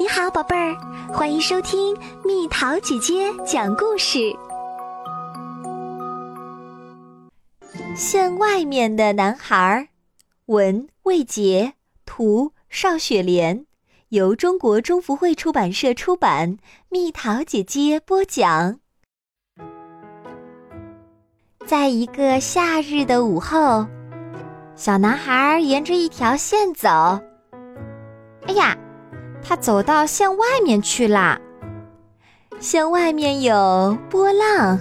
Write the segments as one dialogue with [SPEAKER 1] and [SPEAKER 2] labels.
[SPEAKER 1] 你好，宝贝儿，欢迎收听蜜桃姐姐讲故事。
[SPEAKER 2] 县外面的男孩，文魏杰，图邵雪莲，由中国中福会出版社出版。蜜桃姐姐播讲。在一个夏日的午后，小男孩沿着一条线走。哎呀！他走到线外面去啦。线外面有波浪，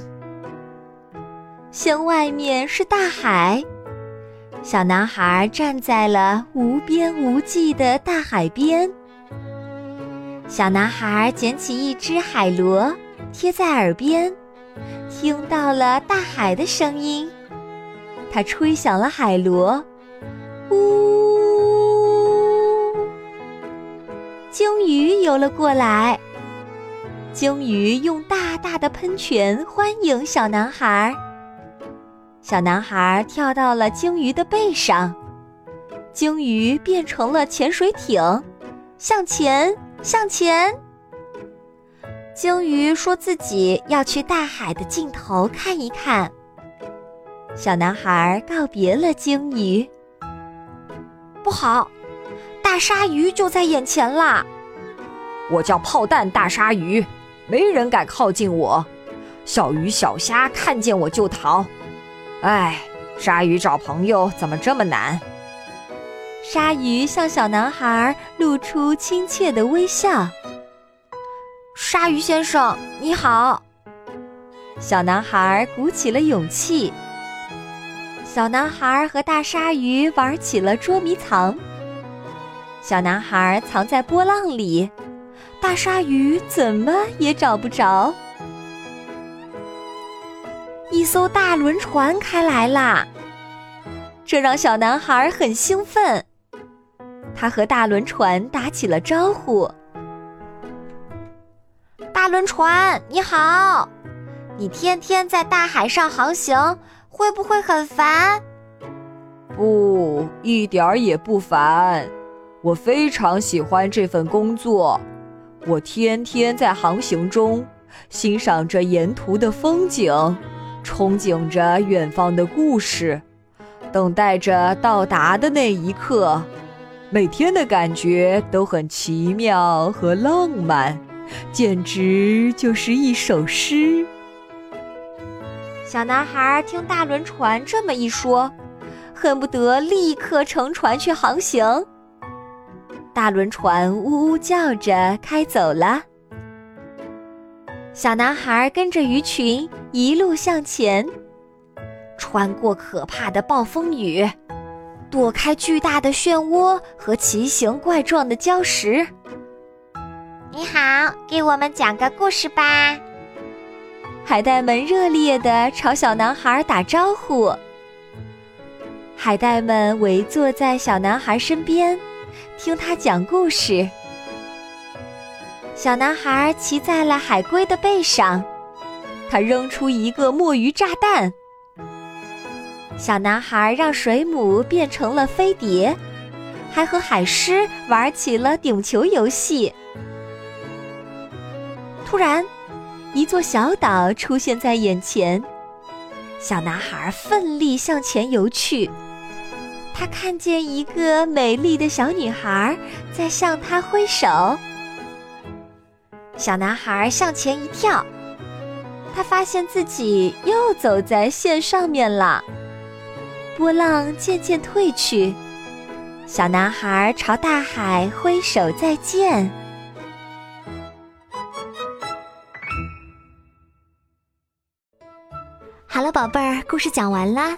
[SPEAKER 2] 线外面是大海。小男孩站在了无边无际的大海边。小男孩捡起一只海螺，贴在耳边，听到了大海的声音。他吹响了海螺，呜。鲸鱼游了过来，鲸鱼用大大的喷泉欢迎小男孩。小男孩跳到了鲸鱼的背上，鲸鱼变成了潜水艇，向前，向前。鲸鱼说自己要去大海的尽头看一看。小男孩告别了鲸鱼，不好。大鲨鱼就在眼前啦！
[SPEAKER 3] 我叫炮弹大鲨鱼，没人敢靠近我。小鱼小虾看见我就逃。哎，鲨鱼找朋友怎么这么难？
[SPEAKER 2] 鲨鱼向小男孩露出亲切的微笑。鲨鱼先生，你好。小男孩鼓起了勇气。小男孩和大鲨鱼玩起了捉迷藏。小男孩藏在波浪里，大鲨鱼怎么也找不着。一艘大轮船开来啦，这让小男孩很兴奋。他和大轮船打起了招呼：“大轮船，你好！你天天在大海上航行，会不会很烦？”“
[SPEAKER 3] 不，一点儿也不烦。”我非常喜欢这份工作，我天天在航行中欣赏着沿途的风景，憧憬着远方的故事，等待着到达的那一刻。每天的感觉都很奇妙和浪漫，简直就是一首诗。
[SPEAKER 2] 小男孩听大轮船这么一说，恨不得立刻乘船去航行。大轮船呜呜叫着开走了。小男孩跟着鱼群一路向前，穿过可怕的暴风雨，躲开巨大的漩涡和奇形怪状的礁石。
[SPEAKER 4] 你好，给我们讲个故事吧！
[SPEAKER 2] 海带们热烈地朝小男孩打招呼。海带们围坐在小男孩身边。听他讲故事。小男孩骑在了海龟的背上，他扔出一个墨鱼炸弹。小男孩让水母变成了飞碟，还和海狮玩起了顶球游戏。突然，一座小岛出现在眼前，小男孩奋力向前游去。他看见一个美丽的小女孩在向他挥手。小男孩向前一跳，他发现自己又走在线上面了。波浪渐渐退去，小男孩朝大海挥手再见。
[SPEAKER 1] 好了，宝贝儿，故事讲完啦。